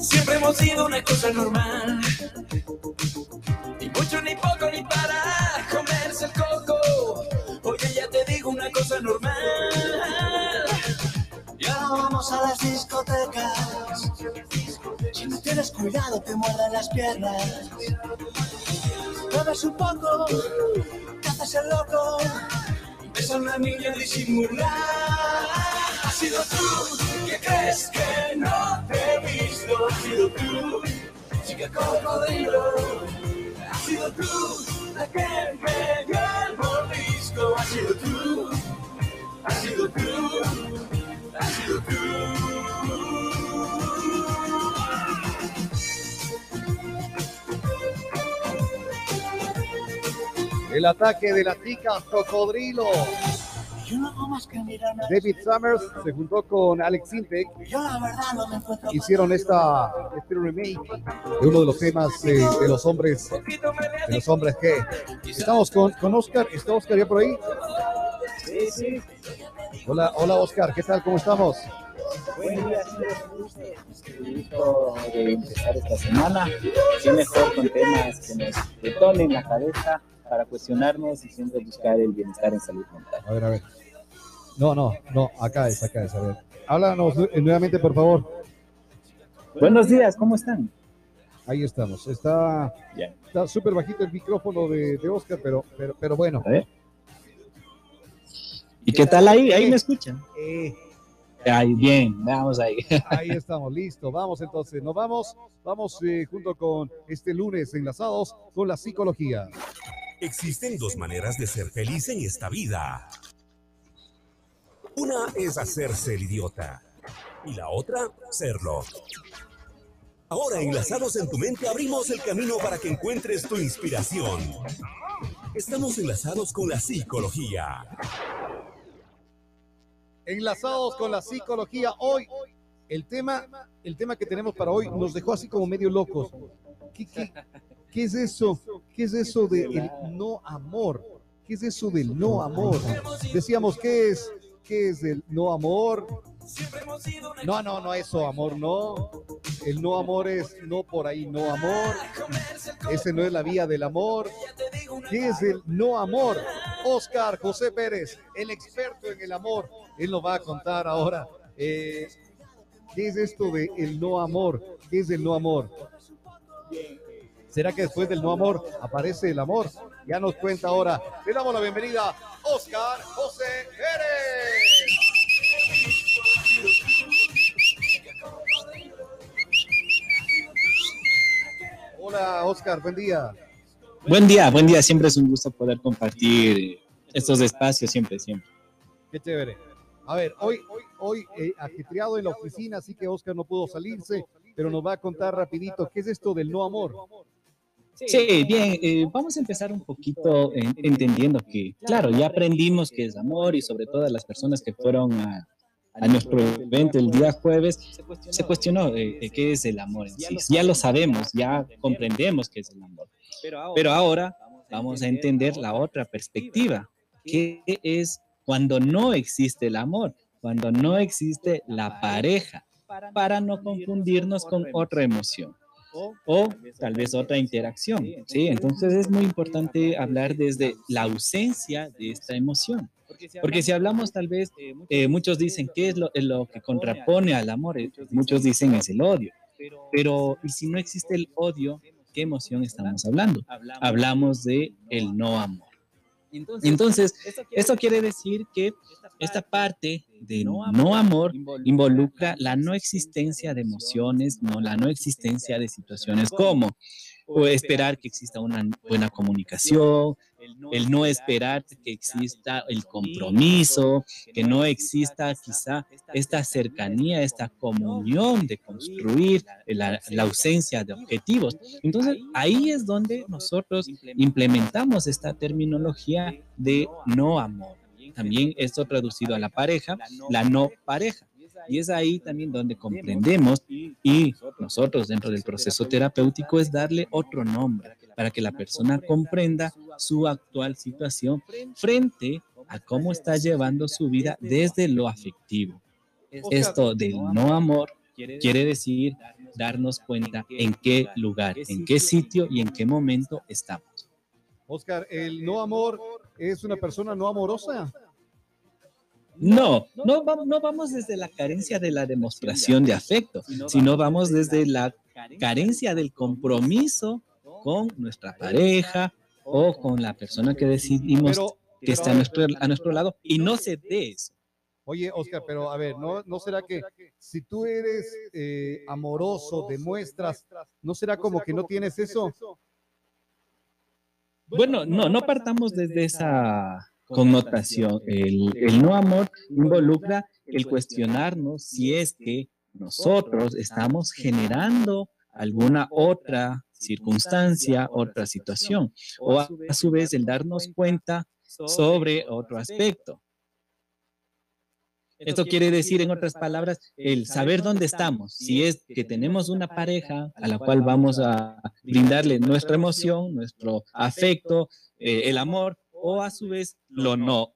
Siempre hemos sido una cosa normal. Ni mucho, ni poco, ni para comerse el coco. Oye, ya te digo una cosa normal. Ya no vamos a las discotecas. Si no tienes cuidado, te muerden las piernas. Mueves un poco, te haces el loco. Ves a una niña disimular. Sido tú que crees que no te he visto. Ha sido tú, chica cocodrilo. Ha sido tú la que me dio el mordisco. Sido tú, ha sido tú, ha sido tú. El ataque de las chicas cocodrilo. Yo no hago más que mirarme a David Summers se juntó con Alex Sintek. Yo la verdad no me encuentro Hicieron esta, este remake de uno de los temas eh, de los hombres, de los hombres que estamos con, con Oscar. ¿Está Oscar ya por ahí? Sí, sí. Hola, hola Oscar, ¿qué tal? ¿Cómo estamos? Buen día, Un gusto de empezar esta semana. Qué mejor con temas que nos detonen la cabeza para cuestionarnos y siempre buscar el bienestar en salud mental. A ver, a ver. No, no, no, acá es, acá es, a ver. Háblanos nu- nuevamente, por favor. Buenos días, ¿cómo están? Ahí estamos. Está Ya. está súper bajito el micrófono de, de Oscar, pero, pero, pero bueno. A ver. ¿Y qué tal ahí? ¿Ahí me escuchan? Eh, Ay, bien, vamos ahí. ahí estamos, listo. Vamos entonces, nos vamos. Vamos eh, junto con este lunes enlazados con la psicología. Existen dos maneras de ser feliz en esta vida. Una es hacerse el idiota y la otra, serlo. Ahora, enlazados en tu mente, abrimos el camino para que encuentres tu inspiración. Estamos enlazados con la psicología. Enlazados con la psicología. Hoy, el tema, el tema que tenemos para hoy nos dejó así como medio locos. ¿Qué, es eso? ¿Qué es eso del no amor? ¿Qué es eso del no amor? Decíamos, ¿qué es? ¿Qué es el no amor? No, no, no, eso, amor, no. El no amor es no por ahí, no amor. Ese no es la vía del amor. ¿Qué es el no amor? Oscar José Pérez, el experto en el amor. Él nos va a contar ahora. eh, ¿Qué es esto de el no amor? ¿Qué es el no amor? ¿Será que después del no amor aparece el amor? Ya nos cuenta ahora. Le damos la bienvenida Oscar José Pérez. Hola Oscar, buen día. Buen día, buen día. Siempre es un gusto poder compartir estos espacios, siempre, siempre. Qué chévere. A ver, hoy, hoy, hoy eh, ajetreado en la oficina, así que Oscar no pudo salirse, pero nos va a contar rapidito qué es esto del no amor. Sí, bien, eh, vamos a empezar un poquito en- entendiendo que, claro, ya aprendimos que es amor y sobre todo las personas que fueron a, a nuestro evento el día jueves, se cuestionó eh, eh, qué es el amor en sí. Ya lo sabemos, ya comprendemos qué es el amor. Pero ahora vamos a entender la otra perspectiva, que es cuando no existe el amor, cuando no existe la pareja, para no confundirnos con otra emoción o tal vez otra interacción, ¿sí? Entonces es muy importante hablar desde la ausencia de esta emoción. Porque si hablamos tal vez, eh, muchos dicen, ¿qué es lo, es lo que contrapone al amor? Eh, Muchos dicen es el odio. Pero, ¿y si no existe el odio, qué emoción estamos hablando? Hablamos de el no amor. Entonces, esto quiere decir que esta parte de no amor involucra la no existencia de emociones, no la no existencia de situaciones como o esperar que exista una buena comunicación, el no esperar que exista el compromiso, que no exista quizá esta cercanía, esta comunión de construir la, la ausencia de objetivos. Entonces, ahí es donde nosotros implementamos esta terminología de no amor. También esto traducido a la pareja, la no pareja. Y es ahí también donde comprendemos y nosotros dentro del proceso terapéutico es darle otro nombre para que la persona comprenda su actual situación frente a cómo está llevando su vida desde lo afectivo. Esto del no amor quiere decir darnos cuenta en qué lugar, en qué sitio y en qué momento estamos. Oscar, ¿el no amor es una persona no amorosa? No, no, no vamos desde la carencia de la demostración de afecto, sino vamos desde la carencia del compromiso con nuestra pareja o con la persona que decidimos que está a nuestro, a nuestro lado y no se dé eso. Oye, Oscar, pero a ver, ¿no, no será que si tú eres eh, amoroso, demuestras, ¿no será como que no tienes eso? Bueno, no, no partamos desde esa connotación. El, el no amor involucra el cuestionarnos si es que nosotros estamos generando alguna otra circunstancia, otra situación, o a, su vez el darnos cuenta sobre otro aspecto. Esto quiere decir, en otras palabras, el saber dónde estamos. Si es que tenemos una pareja a la cual vamos a brindarle nuestra emoción, nuestro afecto, eh, el amor, o a su vez lo no,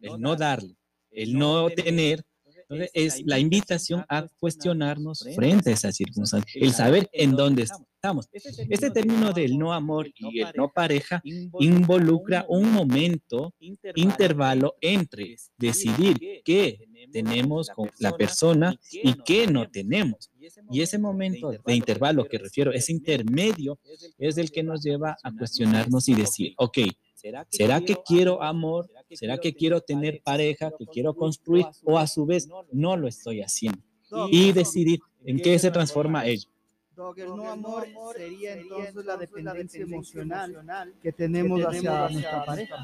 el no darle, el no tener entonces, es la invitación a cuestionarnos frente a esa circunstancia, el saber en dónde estamos. Este término del no amor y el no pareja involucra un momento, intervalo entre decidir qué tenemos con la persona y qué no tenemos. Y ese momento de intervalo que refiero, ese intermedio, es el que nos lleva a cuestionarnos y decir, ok, ¿Será que quiero amor? ¿Será que quiero tener pareja? ¿Que quiero construir? ¿O a su vez no lo estoy haciendo? Y decidir en qué se transforma ello. el no amor sería entonces la dependencia emocional que tenemos hacia nuestra pareja.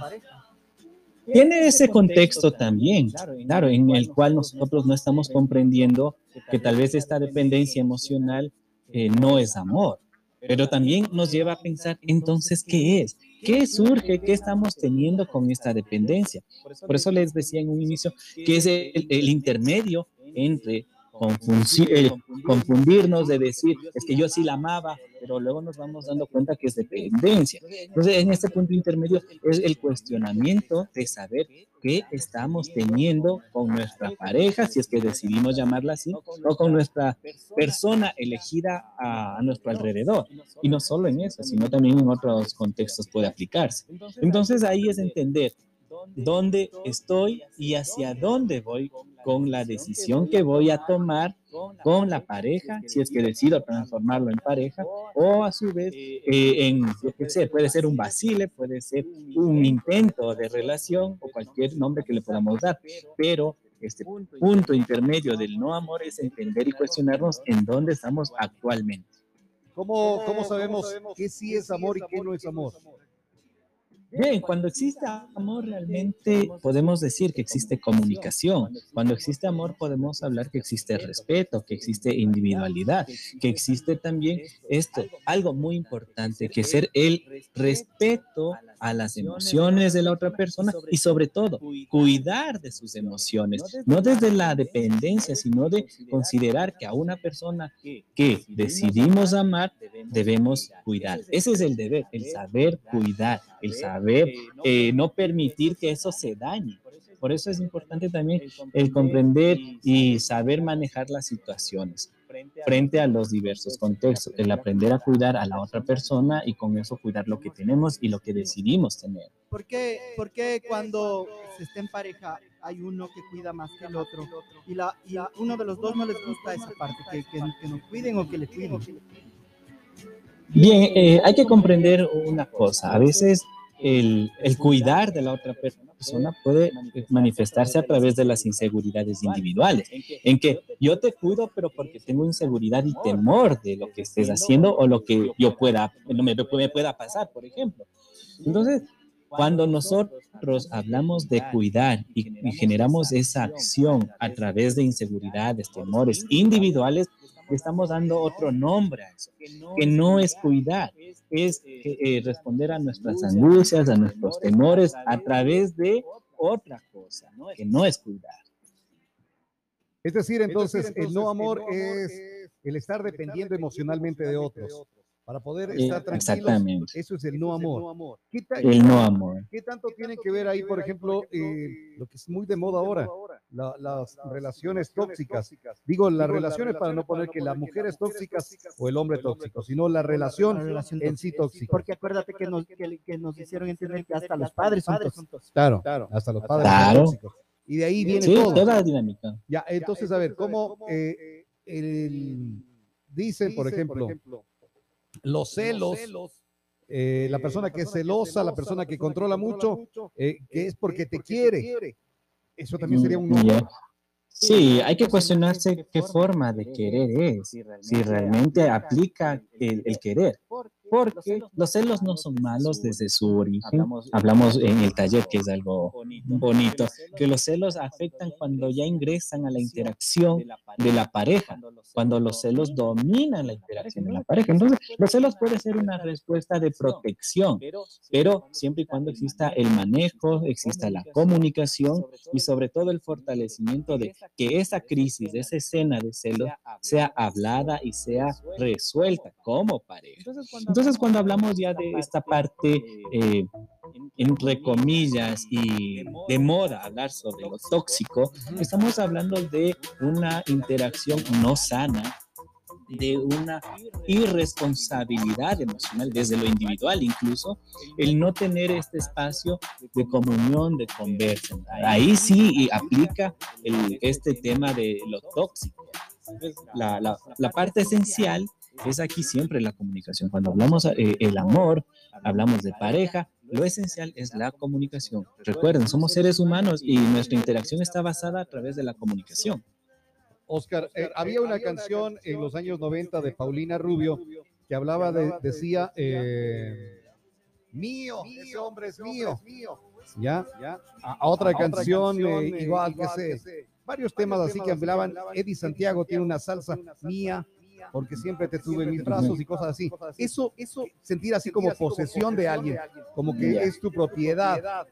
Tiene ese contexto también, claro, en el cual nosotros no estamos comprendiendo que tal vez esta dependencia emocional eh, no es amor, pero también nos lleva a pensar entonces qué es, qué surge, qué estamos teniendo con esta dependencia. Por eso les decía en un inicio que es el intermedio entre confundirnos de decir, es que yo sí la amaba, pero luego nos vamos dando cuenta que es dependencia. Entonces, en este punto intermedio es el cuestionamiento de saber qué estamos teniendo con nuestra pareja, si es que decidimos llamarla así, o con nuestra persona elegida a, a nuestro alrededor. Y no solo en eso, sino también en otros contextos puede aplicarse. Entonces, ahí es entender dónde estoy y hacia dónde voy con la decisión que voy a tomar con la pareja, si es que decido transformarlo en pareja, o a su vez eh, en, puede ser un vacile, puede ser un intento de relación o cualquier nombre que le podamos dar, pero este punto intermedio del no amor es entender y cuestionarnos en dónde estamos actualmente. ¿Cómo, cómo sabemos qué sí es amor y qué no es amor? Bien, cuando existe amor realmente podemos decir que existe comunicación. Cuando existe amor podemos hablar que existe respeto, que existe individualidad, que existe también esto, algo muy importante, que es el respeto a las emociones de la otra persona y sobre todo cuidar de sus emociones, no desde la dependencia, sino de considerar que a una persona que decidimos amar debemos cuidar. Ese es el deber, el saber cuidar, el saber eh, no permitir que eso se dañe. Por eso es importante también el comprender y saber manejar las situaciones frente a los diversos contextos, el aprender a cuidar a la otra persona y con eso cuidar lo que tenemos y lo que decidimos tener. ¿Por qué, cuando se está en pareja hay uno que cuida más que el otro y, la, y uno de los dos no les gusta esa parte, que, que, que nos cuiden o que le cuiden? Bien, eh, hay que comprender una cosa. A veces el, el cuidar de la otra persona persona puede manifestarse a través de las inseguridades individuales, en que yo te cuido, pero porque tengo inseguridad y temor de lo que estés haciendo o lo que yo pueda, no me, me pueda pasar, por ejemplo. Entonces, cuando nosotros hablamos de cuidar y, generamos esa acción a través de inseguridades, temores individuales, estamos dando otro nombre a eso, que no es cuidar, es eh, responder a nuestras angustias, a nuestros temores a través de otra cosa, que no es cuidar. Es decir, entonces, el no amor es el estar dependiendo emocionalmente de otros para poder eh, estar tranquilos. Exactamente. Eso es el no amor. el no amor. ¿Qué tanto tiene que ver ahí, por ejemplo, eh, lo que es muy de moda ahora, la- las relaciones tóxicas. Digo las relaciones para no poner que la mujer es tóxica o el hombre tóxico, sino la La relación en sí tóxica. Porque acuérdate que nos, que, que nos hicieron entender que hasta los padres son tóxicos. Claro, hasta los padres son Claro. tóxicos. Y de ahí viene Sí, todo. toda la dinámica. Ya, entonces, a ver, ¿cómo eh, el- dicen, por ejemplo, los celos, eh, la persona que es celosa, la persona que controla mucho, eh, que es porque te quiere? Eso también sería un Mm. Sí, hay que cuestionarse qué forma de querer es, si realmente aplica el, el querer. Porque los celos no son malos desde su origen. Hablamos en el taller, que es algo bonito, que los celos afectan cuando ya ingresan a la interacción de la pareja, cuando los celos dominan la interacción de la pareja. Entonces, los celos puede ser una respuesta de protección, pero siempre y cuando exista el manejo, exista la comunicación y sobre todo el fortalecimiento de que esa crisis, esa escena de celos sea hablada y sea resuelta como pareja. Entonces, cuando hablamos ya de esta parte, eh, entre comillas, y de moda hablar sobre lo tóxico, estamos hablando de una interacción no sana, de una irresponsabilidad emocional desde lo individual incluso, el no tener este espacio de comunión, de conversa. Ahí sí aplica el- este tema de lo tóxico. La, la- la parte esencial es aquí siempre la comunicación. Cuando hablamos eh, el amor, hablamos de pareja, lo esencial es la comunicación. Recuerden, somos seres humanos y nuestra interacción está basada a través de la comunicación. Oscar, eh, había una canción en los años 90 de Paulina Rubio que hablaba de, decía, eh, mío, ese hombre es mío. ¿Ya? A, a otra canción, eh, igual que sé, varios temas así que hablaban. Eddie Santiago tiene una salsa mía, porque siempre te tuve en mis brazos y cosas así. Eso, eso, sentir así como posesión de alguien, como que es tu propiedad.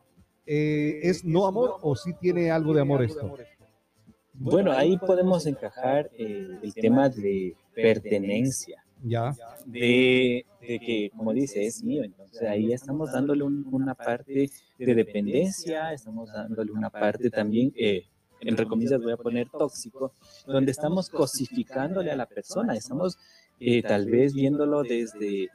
eh, ¿Es no amor o sí tiene algo de amor esto? Bueno, ahí podemos encajar eh, el tema de pertenencia, Ya. de, de que, como dice, es mío. Entonces ahí estamos dándole un- una parte de dependencia, estamos dándole una parte también, eh, entre comillas voy a poner tóxico, donde estamos cosificándole a la persona, estamos eh, tal vez viéndolo desde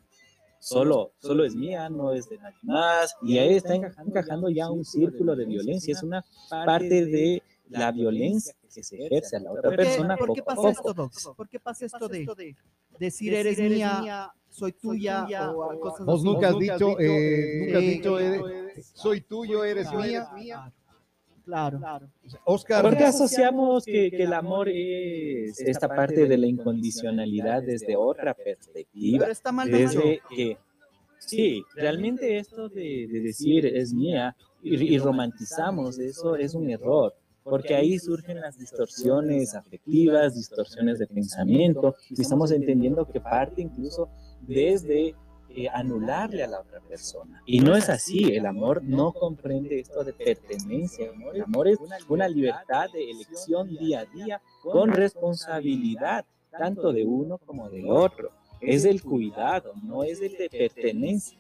solo, solo es mía, no es de nadie más, y ahí está encaja- encajando ya un círculo de violencia, es una parte de la violencia que se ejerce a la otra ¿Por qué, persona por qué poco a pasa esto, poco. ¿Por qué pasa esto de decir eres mía, soy tuya o cosas Vos nunca has dicho, eh, nunca has dicho, eres- soy tuyo, eres mía. Claro, claro. Oscar, Porque asociamos que, que el amor es esta parte de la incondicionalidad desde otra perspectiva, Pero está mal desde que, sí, realmente esto de, de decir es mía y, y romantizamos eso es un error, porque ahí surgen las distorsiones afectivas, distorsiones de pensamiento, y estamos entendiendo que parte incluso desde eh, anularle a la otra persona. Y no es así, el amor no comprende esto de pertenencia, el amor es una libertad de elección día a día con responsabilidad, tanto de uno como del otro. Es el cuidado, no es el de pertenencia.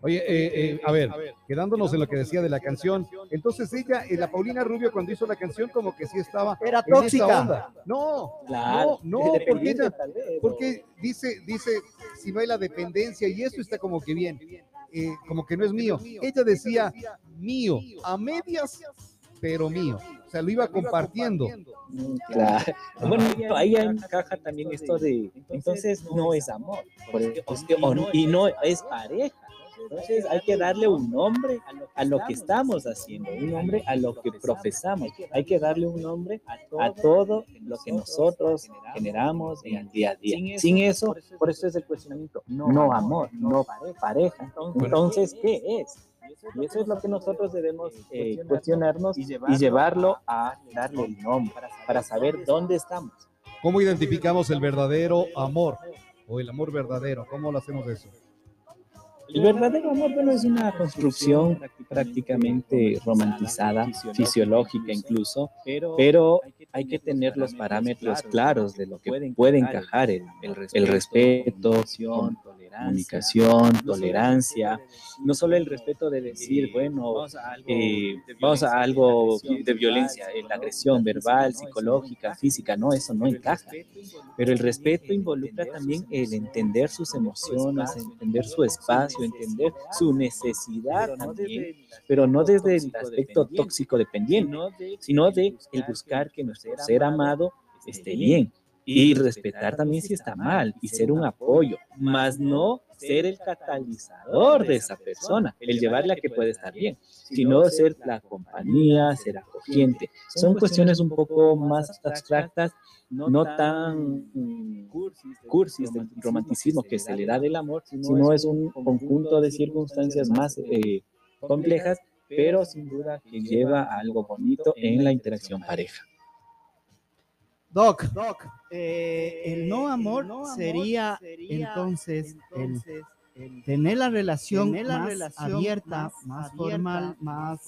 Oye, eh, eh, a ver, quedándonos en lo que decía de la canción, entonces ella, eh, la Paulina Rubio, cuando hizo la canción, como que sí estaba Era en esa tóxica. onda. No, Claro, no, no, porque ella, porque dice, dice, si no hay la dependencia y eso está como que bien, eh, como que no es mío. Ella decía mío, a medias, pero mío. O sea, lo iba compartiendo. Claro. Bueno, ahí encaja también esto de, entonces no es amor, porque- o y no es pareja. Entonces hay que darle un nombre a lo que estamos haciendo, un nombre a lo que profesamos. Hay que darle un nombre a todo lo que nosotros generamos en el día a día. Sin eso, por eso es el cuestionamiento, no amor, no pareja. Entonces, ¿qué es? Y eso es lo que nosotros debemos eh, cuestionarnos y llevarlo a darle el nombre para saber dónde estamos. ¿Cómo identificamos el verdadero amor o el amor verdadero? ¿Cómo lo hacemos eso? El verdadero amor, bueno, es una construcción prácticamente romantizada, fisiológica incluso, pero hay que tener los parámetros claros de lo que puede encajar el, el, respeto, comunicación, tolerancia, no solo el respeto de decir, bueno, eh, vamos a algo de violencia, la agresión verbal, psicológica, física, no, eso no encaja. Pero el respeto involucra también el entender sus emociones, entender su espacio, entender su necesidad también, pero no desde el aspecto tóxico dependiente, sino de el buscar que nuestro ser amado esté bien y respetar también si está mal y ser un apoyo, más no ser el catalizador de esa persona, el llevarle a que puede estar bien, sino ser la compañía, ser acogiente. Son cuestiones un poco más abstractas, no tan cursis del romanticismo que se le da del amor, sino es un conjunto de circunstancias más eh, complejas, pero sin duda que lleva a algo bonito en la interacción pareja. Doc, eh, el no amor, sería, entonces, el, tener la relación, más abierta, más, formal, más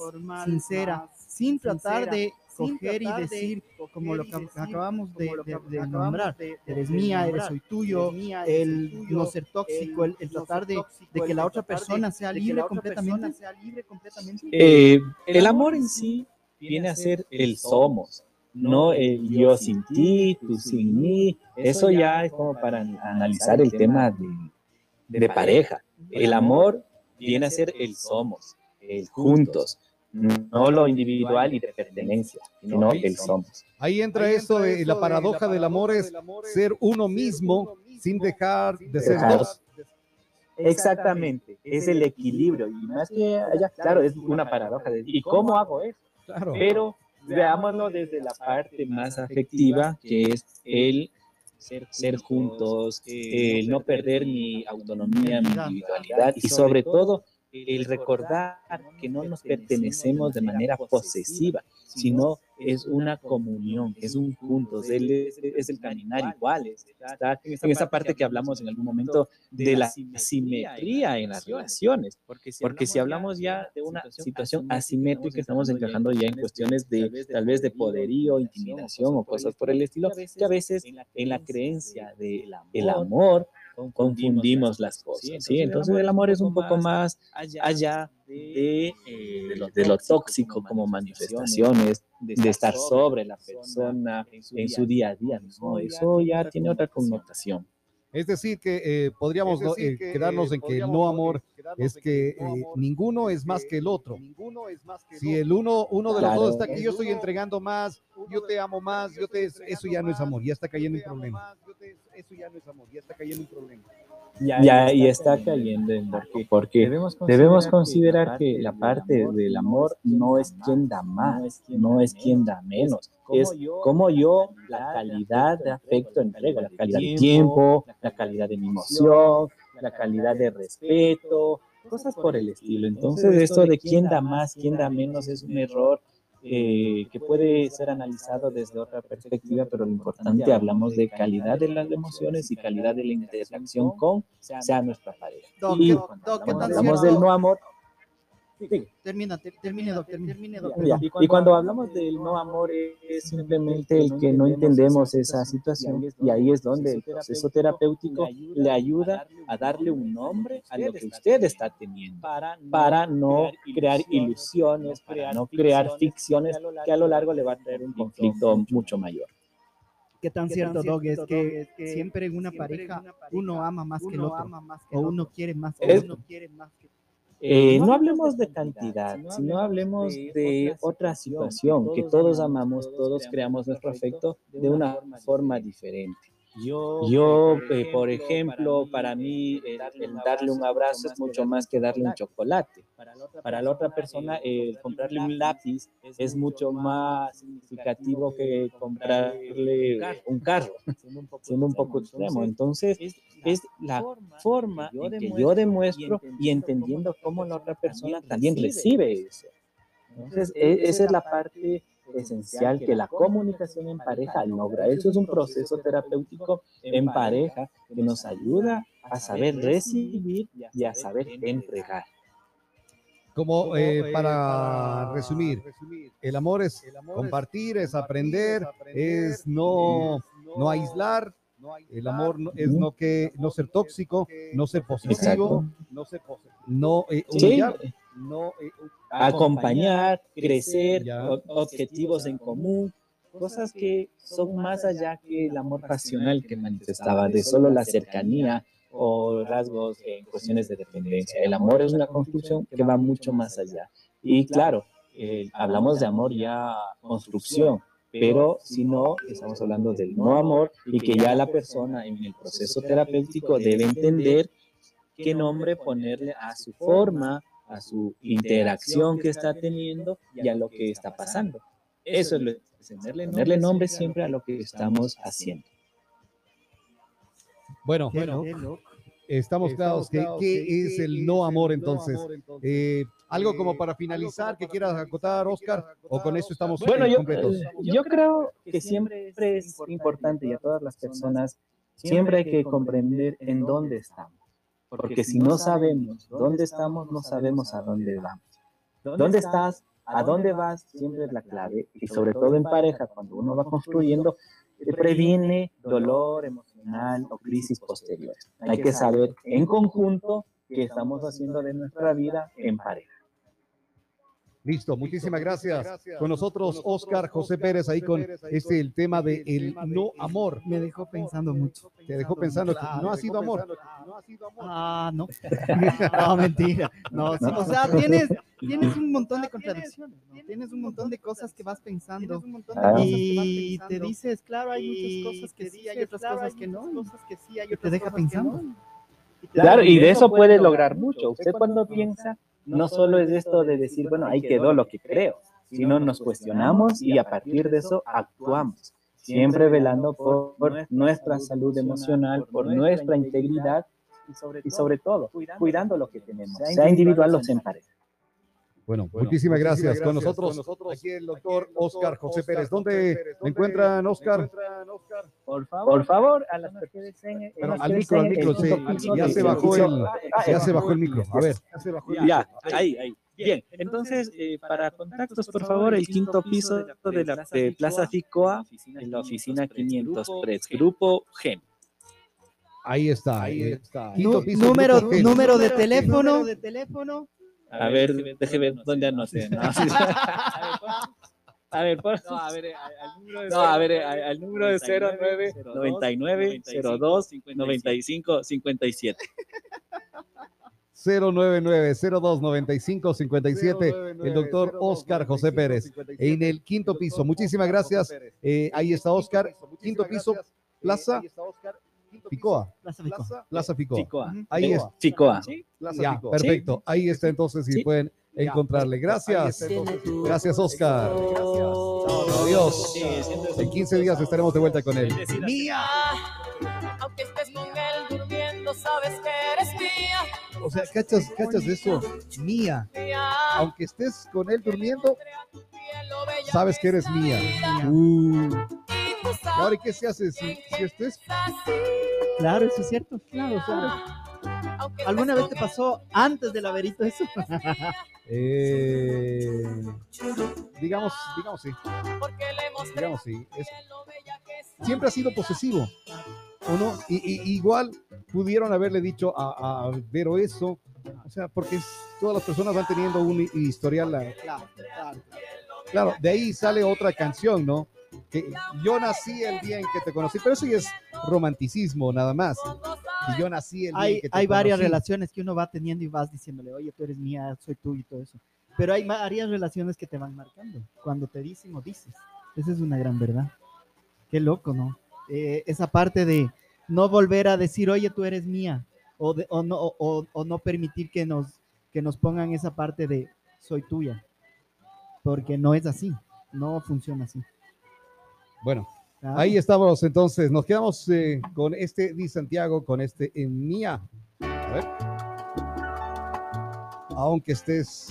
sincera, sin tratar de coger y decir, como lo que acabamos de, nombrar, eres mía, eres soy tuyo, el no ser tóxico, el, tratar de, que la otra persona sea libre completamente. Eh, el amor en sí viene a ser el somos no eh, yo sin ti, tú sin mí. Eso ya es como para analizar el tema de, pareja. El amor viene a ser el somos, el juntos, no lo individual y de pertenencia, sino el somos. Ahí entra eso de la paradoja del amor es ser uno mismo sin dejar de ser dos. Exactamente, es el equilibrio y más que allá, claro, es una paradoja de ¿y cómo hago eso? Claro. Pero veámoslo desde la parte más afectiva, que es el ser, ser juntos, el no perder mi autonomía, mi individualidad y sobre todo el recordar que no nos pertenecemos de manera posesiva, sino es una comunión, es un juntos, él es, el caminar igual, está en esa parte que hablamos en algún momento de la simetría en las relaciones, porque si hablamos ya de una situación asimétrica, estamos encajando ya en cuestiones de tal vez de poderío, intimidación o cosas por el estilo, que a veces en la creencia del amor confundimos las cosas, ¿sí? Entonces el amor es un poco más allá de, eh, de, lo, tóxico como manifestaciones, de estar sobre la persona en su día a día, ¿no? Eso ya tiene otra connotación. Es decir, que eh, podríamos eh, quedarnos en que el no amor es que ninguno es más que el otro. Si el uno, uno de los dos está aquí, yo estoy entregando más, yo te amo más, yo te, eso ya no es amor, ya está cayendo en problema eso ya no es amor, ya está cayendo en problema. Ya, y está cayendo en porque, porque debemos considerar, que la parte del amor no es quien da más, no es quien da menos, es como yo la calidad de afecto entrego, la calidad de tiempo, la calidad de mi emoción, la calidad de respeto, cosas por el estilo. Entonces, esto de quién da más, quién da menos es un error eh, que puede ser analizado desde otra perspectiva, pero lo importante, hablamos de calidad de las emociones y calidad de la interacción con sea nuestra pareja. y hablamos del no amor, Termina, termine, doctor, termine, doctor. Y cuando hablamos del no amor es simplemente el que no entendemos esa situación. y ahí es donde el proceso terapéutico le ayuda a darle un nombre a lo que usted está teniendo. para no crear ilusiones, para no crear ficciones que a lo largo le va a traer un conflicto mucho mayor. ¿Qué tan cierto, Dog, es que siempre en una pareja uno ama más que el otro o uno quiere más que uno quiere más que eh, no hablemos de cantidad, sino hablemos de otra situación, que todos amamos, todos creamos nuestro afecto de una forma diferente. Yo, por ejemplo, para mí el, darle un abrazo es mucho más que darle un chocolate. Para la otra persona, el comprarle un lápiz es mucho más significativo que comprarle un carro, siendo un poco extremo. Entonces, es la forma en que yo demuestro y entendiendo cómo la otra persona también recibe eso. Entonces, e, esa es la parte esencial que la comunicación en pareja logra. Eso es un proceso terapéutico en pareja que nos ayuda a saber recibir y a saber entregar. Como eh, para resumir, el amor es compartir, es aprender, es no, no aislar, El amor no- es no que no ser tóxico, no ser posesivo, no ser pose- no eh, Sí, humillar, no eh, acompañar, crecer, Ya. objetivos en común, cosas que son más allá que el amor pasional que manifestaba, de solo la cercanía o rasgos en cuestiones de dependencia. El amor es una construcción que va mucho más allá. Y claro, eh, hablamos de amor ya construcción, pero si no, estamos hablando del no amor y que ya la persona en el proceso terapéutico debe entender qué nombre ponerle a su forma, a su interacción que está teniendo y a lo que está pasando. Eso es lo ponerle, ponerle nombre siempre a lo que estamos haciendo. Bueno, bueno, estamos claros que qué es el no amor entonces. Eh, algo como para finalizar que quieras acotar, Oscar, o con eso estamos Bueno, eh, yo, completos. eh, yo creo que siempre es importante y a todas las personas siempre hay que comprender en dónde estamos. Porque si no sabemos dónde estamos, no sabemos a dónde vamos. ¿Dónde estás? ¿A dónde vas? Siempre es la clave. Y sobre todo en pareja, cuando uno va construyendo, previene dolor emocional o crisis posteriores. Hay que saber en conjunto qué estamos haciendo de nuestra vida en pareja. Listo, muchísimas gracias. Con nosotros, Oscar José Pérez, ahí con este el tema de el no amor. Me dejó pensando mucho. Te dejó pensando que no ha sido amor. Ah, no. no, mentira. No, sí, o sea, tienes, tienes un montón de contradicciones. ¿no? Tienes un montón de cosas que vas pensando. Y te dices, claro, hay muchas cosas que sí, hay otras cosas que no. Y te deja pensando. Claro, y de eso puede lograr mucho. Usted cuando piensa, no solo es esto de decir, bueno, ahí quedó lo que creo, sino nos cuestionamos y a partir de eso actuamos, siempre velando por, por nuestra salud emocional, por nuestra integridad y sobre todo cuidando lo que tenemos, sea individual o sea en pareja. Bueno, muchísimas gracias. Con nosotros, aquí el doctor Oscar José Pérez. ¿Dónde me encuentran, Oscar? Por favor, por favor a las que Bueno, las al micro, al micro, Ya se bajó edificio. el, ya se bajó el micro. A ver, ya se bajó el Ya, ahí, ahí. Bien, entonces, eh, para contactos, por favor, el quinto piso de la de Plaza Ficoa, en la oficina 503, Grupo Gen. Ahí está. Ahí está. Quinto Nu- piso, número, número de teléfono. de teléfono. A ver, déjeme ver dónde anoté. ¿no? A ver, por... No, a ver, eh, al número de No, a ver, eh, al al número de 09 99 02 95 57. 099 02 95 57 el doctor Oscar José Pérez en el quinto piso. Muchísimas gracias. Eh, ahí está Oscar, quinto piso, Plaza Picoa. Plaza. Plaza Picoa. Ficoa. Ahí es. Ficoa. Ya, perfecto. Ahí está entonces si Sí. pueden encontrarle. Gracias. Gracias, Oscar. Adiós. En 15 días estaremos de vuelta con él. Mía, aunque estés con él durmiendo, sabes que eres mía. O sea, ¿cachas, cachas eso? Mía. Aunque estés con él durmiendo, sabes que eres mía. Uh. Y tú ¿Y sabes ahora ¿y qué se hace si, si estés? así. Claro, eso es cierto. Claro, o sea, ¿Alguna vez te pasó antes del laberinto eso? Eh, digamos, digamos sí, digamos sí. Es- es. siempre ha sido posesivo, ¿o no? Y, y- igual pudieron haberle dicho a, a Vero eso, o sea, porque es- todas las personas van teniendo un hi- historial. ah, Claro, claro. Claro, de ahí sale otra canción, ¿no? Que yo nací el día en que te conocí, pero eso ya es romanticismo nada más. Que yo nací el día en Hay, que te hay varias conocí. relaciones que uno va teniendo y vas diciéndole, oye, tú eres mía, soy tú y todo eso. Pero hay varias relaciones que te van marcando. Cuando te dicen o dices. Esa es una gran verdad. Qué loco, ¿no? Eh, esa parte de no volver a decir, oye, tú eres mía. O, de- o, no, o, o no permitir que nos, que nos pongan esa parte de soy tuya. Porque no es así. No funciona así. Bueno, ¿ah? Ahí estamos entonces, nos quedamos eh, con este Di Santiago, con este en mía. A ver. Aunque estés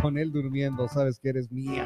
con él durmiendo, sabes que eres mía.